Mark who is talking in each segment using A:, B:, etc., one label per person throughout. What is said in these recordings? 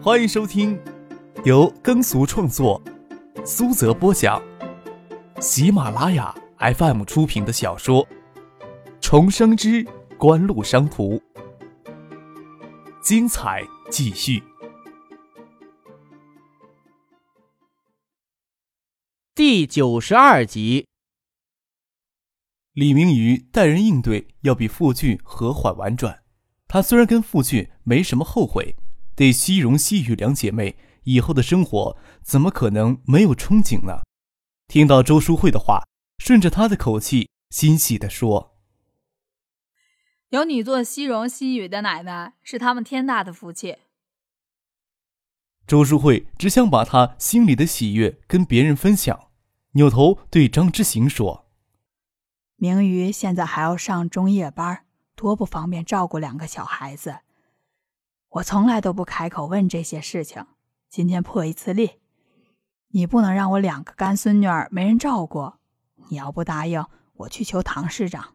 A: 欢迎收听由耕俗创作、苏泽播讲、喜马拉雅 FM 出品的小说《重生之官路商途》，精彩继续，
B: 第九十二集。
A: 李明宇待人应对要比傅俊和缓婉转。他虽然跟傅俊没什么后悔，对西荣、西雨两姐妹以后的生活怎么可能没有憧憬呢？听到周淑慧的话，顺着她的口气，欣喜地说：“
C: 有你做西荣、西雨的奶奶，是他们天大的福气。”
A: 周淑慧只想把她心里的喜悦跟别人分享，扭头对张之行说。
D: 明宇现在还要上中夜班，多不方便照顾两个小孩子。我从来都不开口问这些事情，今天破一次例。你不能让我两个干孙女儿没人照顾。你要不答应，我去求唐市长。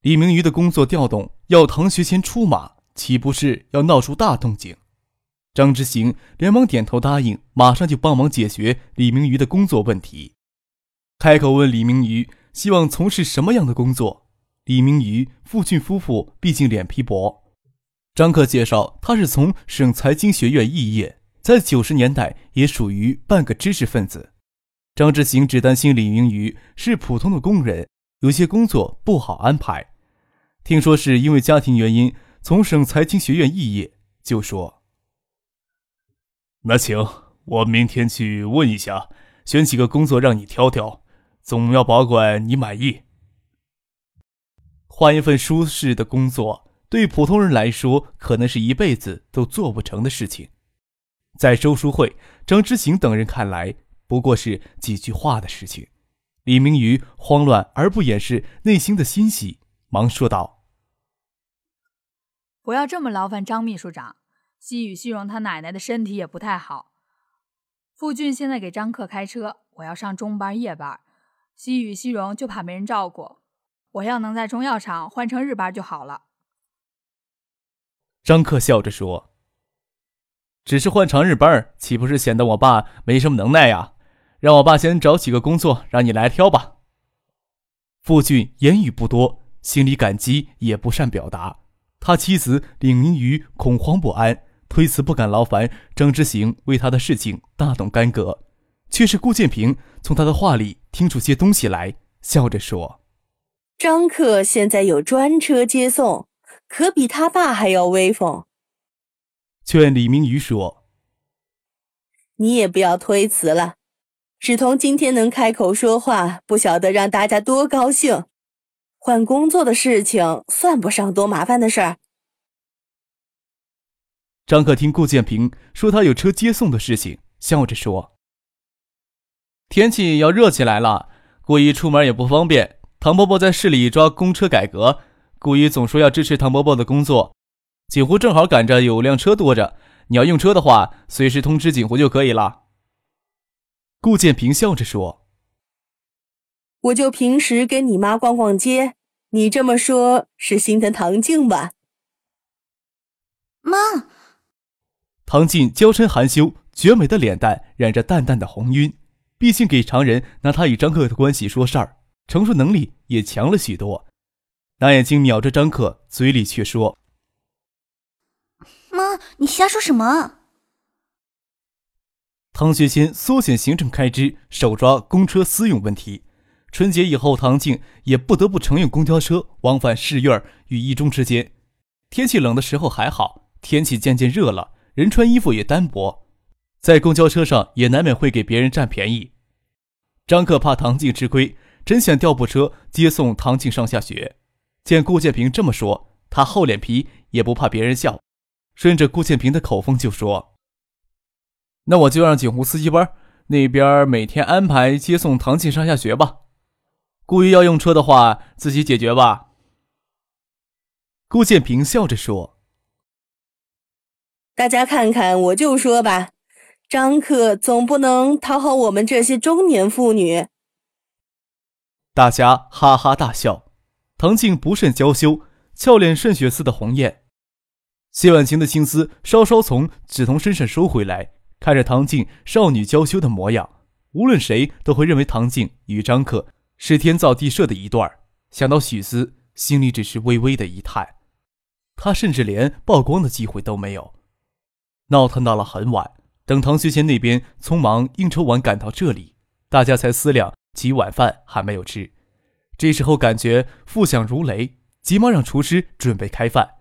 A: 李明宇的工作调动要唐学谦出马，岂不是要闹出大动静？张之行连忙点头答应，马上就帮忙解决李明宇的工作问题。开口问李明宇。希望从事什么样的工作？李明宇、傅俊夫妇毕竟脸皮薄。张克介绍，他是从省财经学院肄业，在九十年代也属于半个知识分子。张志行只担心李明宇是普通的工人，有些工作不好安排。听说是因为家庭原因从省财经学院肄业，就说：“
E: 那行，我明天去问一下，选几个工作让你挑挑。”总要保管你满意。
A: 换一份舒适的工作，对普通人来说，可能是一辈子都做不成的事情。在周淑慧、张之行等人看来，不过是几句话的事情。李明宇慌乱而不掩饰内心的欣喜，忙说道：“
C: 不要这么劳烦张秘书长。西雨、西荣他奶奶的身体也不太好。傅俊现在给张克开车，我要上中班、夜班。”西雨、西荣就怕没人照顾，我要能在中药厂换成日班就好了。
A: 张克笑着说：“只是换长日班，岂不是显得我爸没什么能耐呀？让我爸先找几个工作，让你来挑吧。”傅俊言语不多，心里感激，也不善表达。他妻子李明瑜恐慌不安，推辞不敢劳烦张之行为他的事情大动干戈。却是顾建平从他的话里听出些东西来，笑着说：“
F: 张克现在有专车接送，可比他爸还要威风。”
A: 劝李明宇说：“
F: 你也不要推辞了，芷彤今天能开口说话，不晓得让大家多高兴。换工作的事情算不上多麻烦的事儿。”
A: 张克听顾建平说他有车接送的事情，笑着说。天气要热起来了，过一出门也不方便。唐伯伯在市里抓公车改革，顾姨总说要支持唐伯伯的工作。锦湖正好赶着有辆车多着，你要用车的话，随时通知锦湖就可以了。顾建平笑着说：“
F: 我就平时跟你妈逛逛街，你这么说，是心疼唐静吧？”
G: 妈，
A: 唐静娇嗔含羞，绝美的脸蛋染着淡淡的红晕。毕竟给常人拿她与张克的关系说事儿，承受能力也强了许多。拿眼睛瞄着张克，嘴里却说：“
G: 妈，你瞎说什么？”
A: 唐学谦缩减行政开支，手抓公车私用问题。春节以后，唐静也不得不乘用公交车往返市院与一中之间。天气冷的时候还好，天气渐渐热了，人穿衣服也单薄。在公交车上也难免会给别人占便宜。张克怕唐静吃亏，真想调部车接送唐静上下学。见顾建平这么说，他厚脸皮也不怕别人笑，顺着顾建平的口风就说：“那我就让锦湖司机班那边每天安排接送唐静上下学吧。顾姨要用车的话，自己解决吧。”顾建平笑着说：“
F: 大家看看，我就说吧。”张克总不能讨好我们这些中年妇女。
A: 大家哈哈大笑。唐静不甚娇羞，俏脸渗血似的红艳。谢婉晴的心思稍稍从梓潼身上收回来，看着唐静少女娇羞的模样，无论谁都会认为唐静与张克是天造地设的一对儿。想到许思，心里只是微微的一叹。他甚至连曝光的机会都没有。闹腾到了很晚，等唐学谦那边匆忙应酬完赶到这里，大家才思量起晚饭还没有吃。这时候感觉腹响如雷，急忙让厨师准备开饭。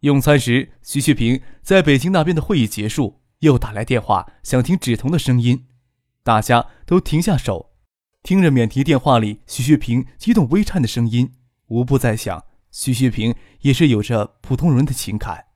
A: 用餐时，徐旭平在北京那边的会议结束，又打来电话想听芷彤的声音，大家都停下手，听着免提电话里徐旭平激动微颤的声音，无不在想：徐旭平也是有着普通人的情感。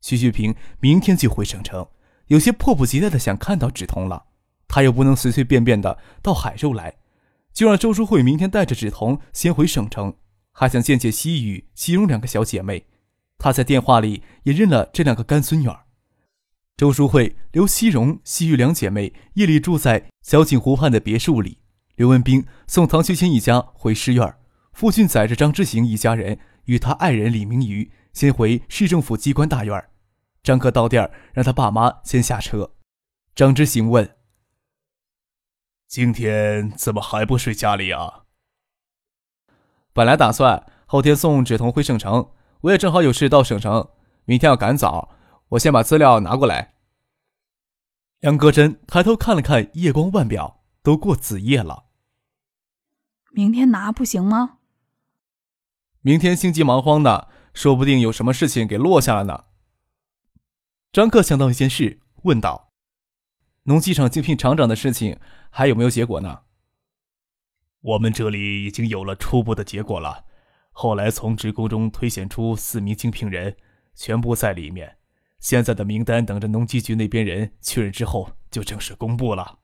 A: 徐旭平明天就回省城，有些迫不及待的想看到芷彤了，他又不能随随便便的到海州来，就让周淑慧明天带着芷彤先回省城，还想见见西雨、西荣两个小姐妹。他在电话里也认了这两个干孙女儿。周淑慧、刘西荣、西雨两姐妹夜里住在小景湖畔的别墅里。刘文斌送唐学谦一家回师院，父亲载着张之行一家人与他爱人李明瑜先回市政府机关大院。张克到店让他爸妈先下车。张之行问：“
E: 今天怎么还不睡家里啊？”
A: 本来打算后天送芷彤回省城。我也正好有事到省城，明天要赶早，我先把资料拿过来。杨格真抬头看了看夜光腕表，都过子夜了。
D: 明天拿不行吗？
A: 明天心急忙慌的，说不定有什么事情给落下了呢。张克想到一件事，问道：“农机厂竞聘厂长的事情还有没有结果呢？”
E: 我们这里已经有了初步的结果了。后来从职工中推选出四名竞聘人，全部在里面。现在的名单等着农机局那边人确认之后就正式公布了。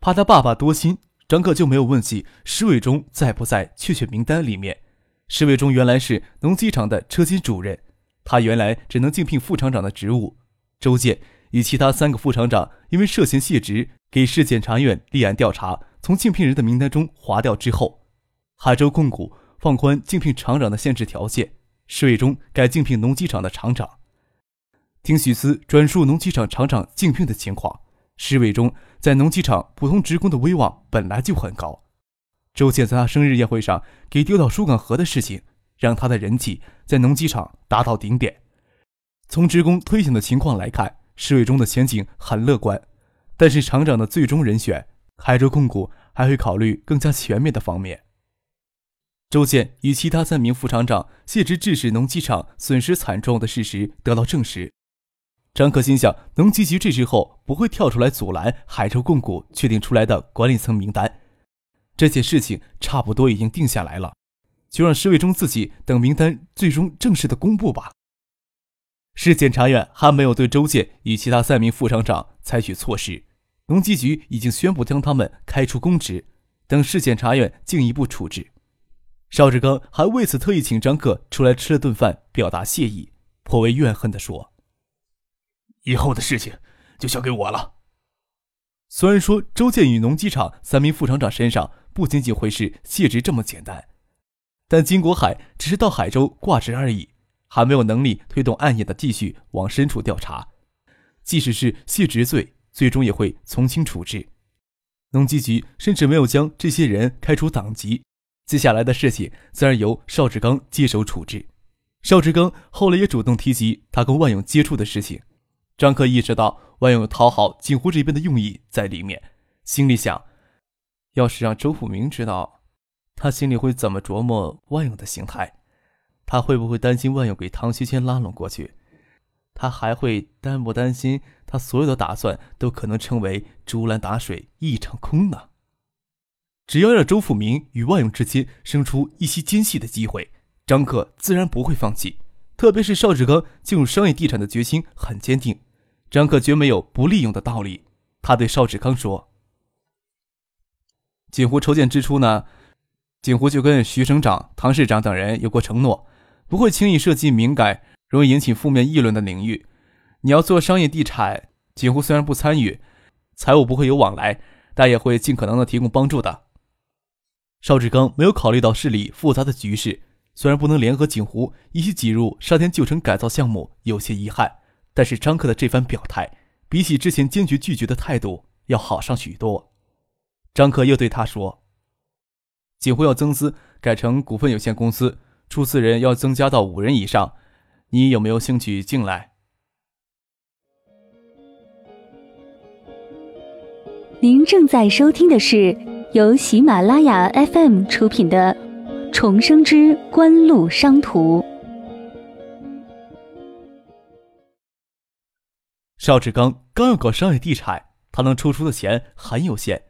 A: 怕他爸爸多心，张克就没有问起施伟忠在不在确选名单里面。施伟忠原来是农机厂的车间主任，他原来只能竞聘副厂长的职务。周建与其他三个副厂长因为涉嫌卸职，给市检察院立案调查，从竞聘人的名单中划掉之后。海州控股放宽竞聘厂长的限制条件，施伟忠改竞聘农机厂的厂长。听许思转述农机厂厂长竞聘的情况，施伟忠在农机厂普通职工的威望本来就很高。周建在他生日宴会上给丢到疏港河的事情，让他的人气在农机厂达到顶点。从职工推选的情况来看，施伟忠的前景很乐观。但是厂长的最终人选，海州控股还会考虑更加全面的方面。周建与其他三名副厂长卸职，致使农机厂损失惨重的事实得到证实。张可心想，农机局这时候不会跳出来阻拦海州控股确定出来的管理层名单。这件事情差不多已经定下来了，就让施卫忠自己等名单最终正式的公布吧。市检察院还没有对周建与其他三名副厂长采取措施，农机局已经宣布将他们开除公职，等市检察院进一步处置。邵志刚还为此特意请张克出来吃了顿饭，表达谢意，颇为怨恨地说：“
E: 以后的事情就交给我了。”
A: 虽然说周建与农机厂三名副厂长身上不仅仅会是卸职这么简单，但金国海只是到海州挂职而已，还没有能力推动案件的继续往深处调查。即使是卸职罪，最终也会从轻处置。农机局甚至没有将这些人开除党籍。接下来的事情自然由邵志刚接手处置。邵志刚后来也主动提及他跟万勇接触的事情。张克意识到万勇讨好锦湖这边的用意在里面，心里想：要是让周富明知道，他心里会怎么琢磨万勇的心态？他会不会担心万勇给唐学谦拉拢过去？他还会担不担心他所有的打算都可能成为竹篮打水一场空呢？只要让周富明与万勇之间生出一些间隙的机会，张克自然不会放弃。特别是邵志刚进入商业地产的决心很坚定，张克绝没有不利用的道理。他对邵志刚说：“锦湖筹建之初呢，锦湖就跟徐省长、唐市长等人有过承诺，不会轻易涉及敏感、容易引起负面议论的领域。你要做商业地产，锦湖虽然不参与，财务不会有往来，但也会尽可能的提供帮助的。”邵志刚没有考虑到市里复杂的局势，虽然不能联合景湖一起挤入沙田旧城改造项目，有些遗憾，但是张克的这番表态，比起之前坚决拒绝的态度要好上许多。张克又对他说：“景湖要增资，改成股份有限公司，出资人要增加到五人以上，你有没有兴趣进来？”
H: 您正在收听的是由喜马拉雅 FM 出品的。重生之官路商途。
A: 邵志刚刚要搞商业地产，他能抽出的钱很有限，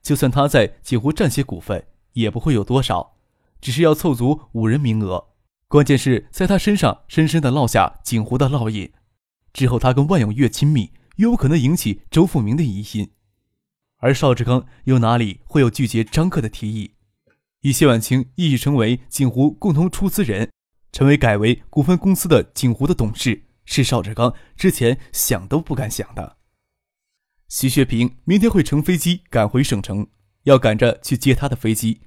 A: 就算他在几湖占些股份，也不会有多少，只是要凑足五人名额。关键是在他身上深深的烙下锦湖的烙印，之后他跟万永越亲密，越有可能引起周富明的疑心，而邵志刚又哪里会有拒绝张克的提议？以谢婉清一起成为锦湖共同出资人，成为改为股份公司的锦湖的董事，是邵志刚之前想都不敢想的。徐学平明天会乘飞机赶回省城，要赶着去接他的飞机。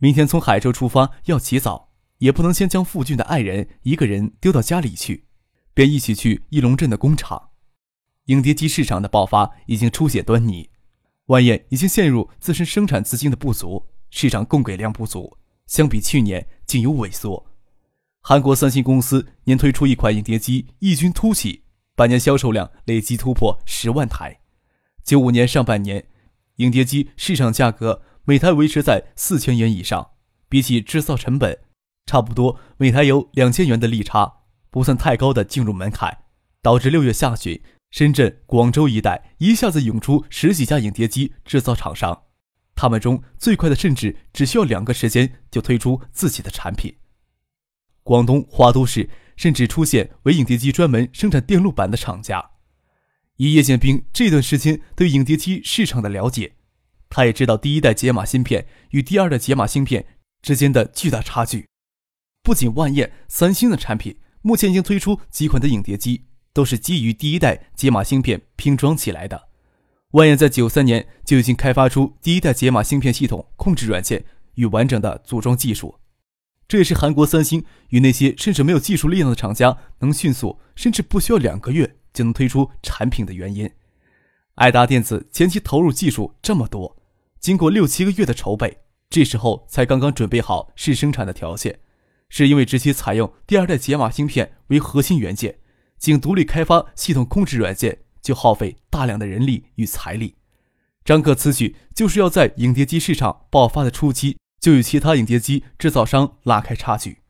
A: 明天从海州出发要起早，也不能先将傅俊的爱人一个人丢到家里去，便一起去义龙镇的工厂。影碟机市场的爆发已经初显端倪，万燕已经陷入自身生产资金的不足。市场供给量不足，相比去年竟有萎缩。韩国三星公司年推出一款影碟机异军突起，半年销售量累计突破十万台。九五年上半年，影碟机市场价格每台维持在四千元以上，比起制造成本，差不多每台有两千元的利差，不算太高的进入门槛，导致六月下旬，深圳、广州一带一下子涌出十几家影碟机制造厂商。他们中最快的，甚至只需要两个时间就推出自己的产品。广东花都市甚至出现为影碟机专门生产电路板的厂家。以叶剑兵这段时间对影碟机市场的了解，他也知道第一代解码芯片与第二代解码芯片之间的巨大差距。不仅万燕、三星的产品目前已经推出几款的影碟机，都是基于第一代解码芯片拼装起来的。万燕在九三年就已经开发出第一代解码芯片系统控制软件与完整的组装技术，这也是韩国三星与那些甚至没有技术力量的厂家能迅速甚至不需要两个月就能推出产品的原因。爱达电子前期投入技术这么多，经过六七个月的筹备，这时候才刚刚准备好试生产的条件，是因为直接采用第二代解码芯片为核心元件，仅独立开发系统控制软件。就耗费大量的人力与财力。张克此举就是要在影碟机市场爆发的初期，就与其他影碟机制造商拉开差距。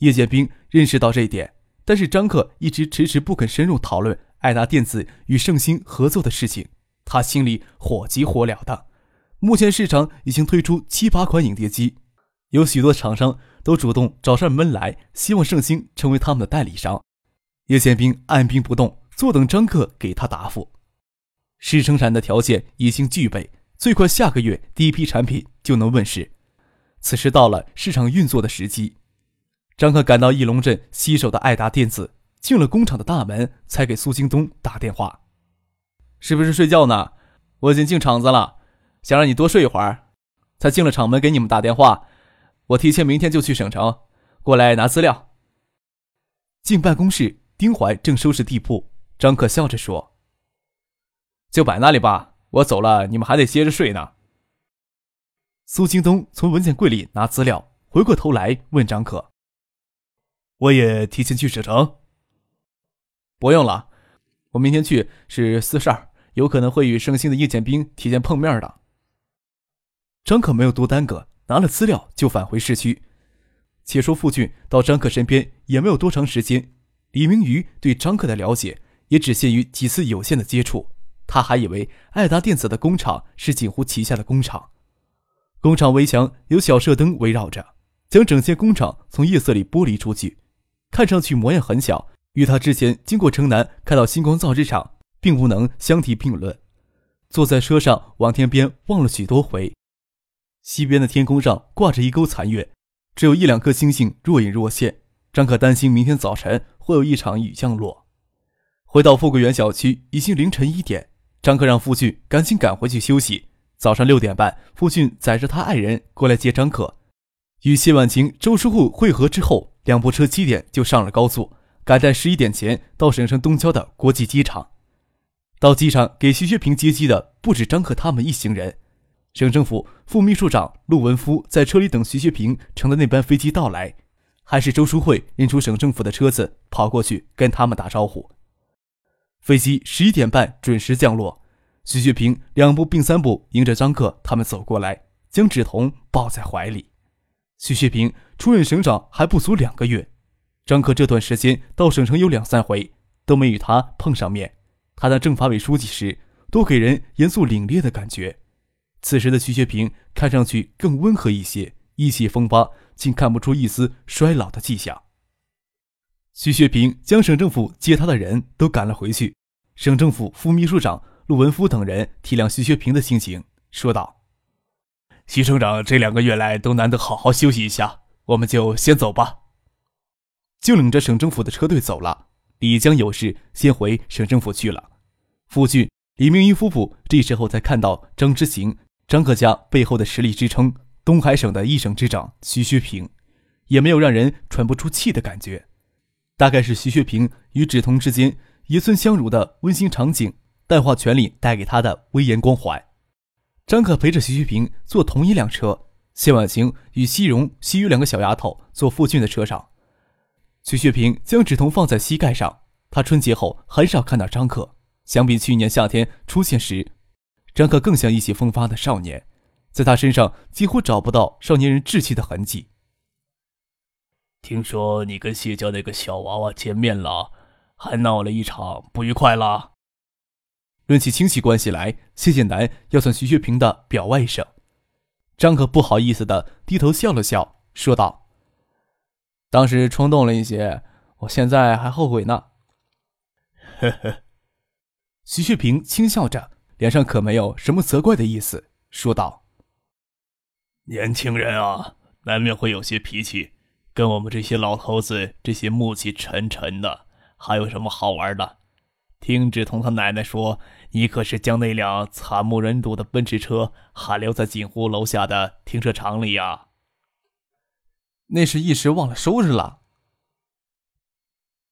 A: 叶剑兵认识到这一点，但是张克一直迟迟不肯深入讨论爱达电子与盛兴合作的事情，他心里火急火燎的。目前市场已经推出七八款影碟机，有许多厂商都主动找上门来，希望盛兴成为他们的代理商。叶剑兵按兵不动。坐等张克给他答复。试生产的条件已经具备，最快下个月第一批产品就能问世。此时到了市场运作的时机。张克赶到义龙镇西首的爱达电子，进了工厂的大门，才给苏京东打电话：“是不是睡觉呢？我已经进厂子了，想让你多睡一会儿，才进了厂门给你们打电话。我提前明天就去省城，过来拿资料。”进办公室，丁怀正收拾地铺。张克笑着说：“就摆那里吧，我走了，你们还得接着睡呢。”苏京东从文件柜里拿资料，回过头来问张可：“
E: 我也提前去省城？”“
A: 不用了，我明天去是私事儿，有可能会与盛兴的叶建兵提前碰面的。”张克没有多耽搁，拿了资料就返回市区。且说傅俊到张克身边也没有多长时间，李明宇对张克的了解。也只限于几次有限的接触，他还以为爱达电子的工厂是锦湖旗下的工厂。工厂围墙有小射灯围绕着，将整间工厂从夜色里剥离出去，看上去模样很小，与他之前经过城南看到星光造纸厂并不能相提并论。坐在车上往天边望了许多回，西边的天空上挂着一钩残月，只有一两颗星星若隐若现。张可担心明天早晨会有一场雨降落。回到富贵园小区，已经凌晨一点。张克让付俊赶紧赶回去休息。早上六点半，付俊载着他爱人过来接张克。与谢婉晴、周书慧会合之后，两部车七点就上了高速，赶在十一点前到省城东郊的国际机场。到机场给徐学平接机的不止张克他们一行人，省政府副秘书长陆文夫在车里等徐学平乘的那班飞机到来，还是周淑慧认出省政府的车子跑过去跟他们打招呼。飞机十一点半准时降落，徐学平两步并三步迎着张克他们走过来，将芷彤抱在怀里。徐学平出任省长还不足两个月，张克这段时间到省城有两三回，都没与他碰上面。他当政法委书记时，都给人严肃凛冽的感觉。此时的徐学平看上去更温和一些，意气风发，竟看不出一丝衰老的迹象。徐学平将省政府接他的人都赶了回去。省政府副秘书长陆文夫等人体谅徐学平的心情，说道：“
E: 徐省长这两个月来都难得好好休息一下，我们就先走吧。”
A: 就领着省政府的车队走了。李江有事先回省政府去了。傅俊、李明一夫妇这时候才看到张之行、张克家背后的实力支撑——东海省的一省之长徐学平，也没有让人喘不出气的感觉。大概是徐学平与芷彤之间爷孙相濡的温馨场景淡化权力带给他的威严光环。张可陪着徐学平坐同一辆车，谢婉晴与西荣、西雨两个小丫头坐傅俊的车上。徐学平将纸筒放在膝盖上。他春节后很少看到张克，相比去年夏天出现时，张克更像意气风发的少年，在他身上几乎找不到少年人稚气的痕迹。
E: 听说你跟谢家那个小娃娃见面了，还闹了一场不愉快了。
A: 论起亲戚关系来，谢建南要算徐学平的表外甥。张克不好意思的低头笑了笑，说道。当时冲动了一些，我现在还后悔呢。
E: 呵呵，
A: 徐旭平轻笑着，脸上可没有什么责怪的意思，说道：“
E: 年轻人啊，难免会有些脾气，跟我们这些老头子这些暮气沉沉的，还有什么好玩的？听志同他奶奶说，你可是将那辆惨不忍睹的奔驰车还留在锦湖楼下的停车场里呀？”
A: 那是一时忘了收拾了。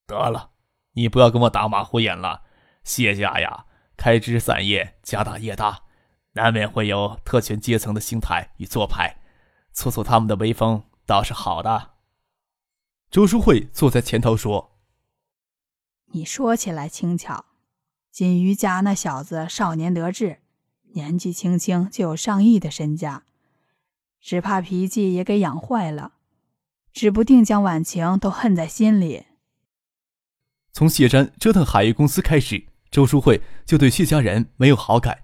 E: 得了，你不要跟我打马虎眼了。谢家呀，开枝散叶，家大业大，难免会有特权阶层的心态与做派，挫挫他们的威风倒是好的。
A: 周淑慧坐在前头说：“
D: 你说起来轻巧，锦瑜家那小子少年得志，年纪轻轻就有上亿的身家，只怕脾气也给养坏了。”指不定将婉晴都恨在心里。
A: 从谢山折腾海域公司开始，周淑慧就对谢家人没有好感，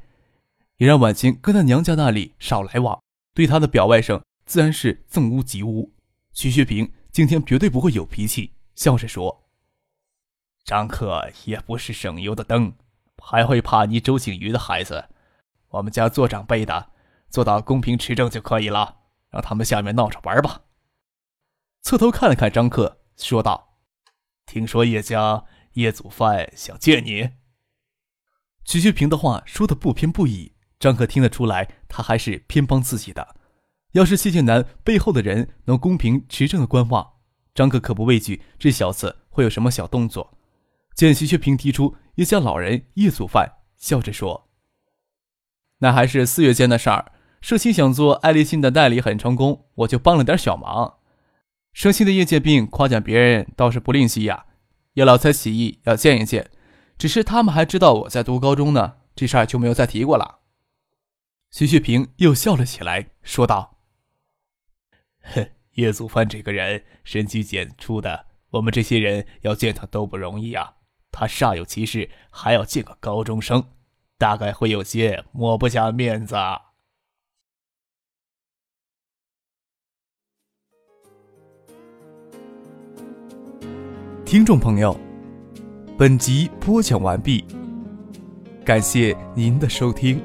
A: 也让婉晴跟她娘家那里少来往。对她的表外甥自然是憎恶极恶。徐学平今天绝对不会有脾气，笑着说：“
E: 张克也不是省油的灯，还会怕你周景瑜的孩子？我们家做长辈的，做到公平持正就可以了，让他们下面闹着玩吧。”
A: 侧头看了看张克，说道：“
E: 听说叶家叶祖范想见你。”
A: 徐学平的话说的不偏不倚，张克听得出来，他还是偏帮自己的。要是谢剑南背后的人能公平持正的观望，张克可不畏惧这小子会有什么小动作。见徐学平提出叶家老人叶祖范，笑着说：“那还是四月间的事儿。社青想做爱立信的代理很成功，我就帮了点小忙。”生气的叶剑病夸奖别人倒是不吝惜呀，叶老才起意要见一见，只是他们还知道我在读高中呢，这事儿就没有再提过了。徐旭平又笑了起来，说道：“
E: 哼，叶祖范这个人深居简出的，我们这些人要见他都不容易啊。他煞有其事还要见个高中生，大概会有些抹不下面子。”
A: 听众朋友，本集播讲完毕，感谢您的收听。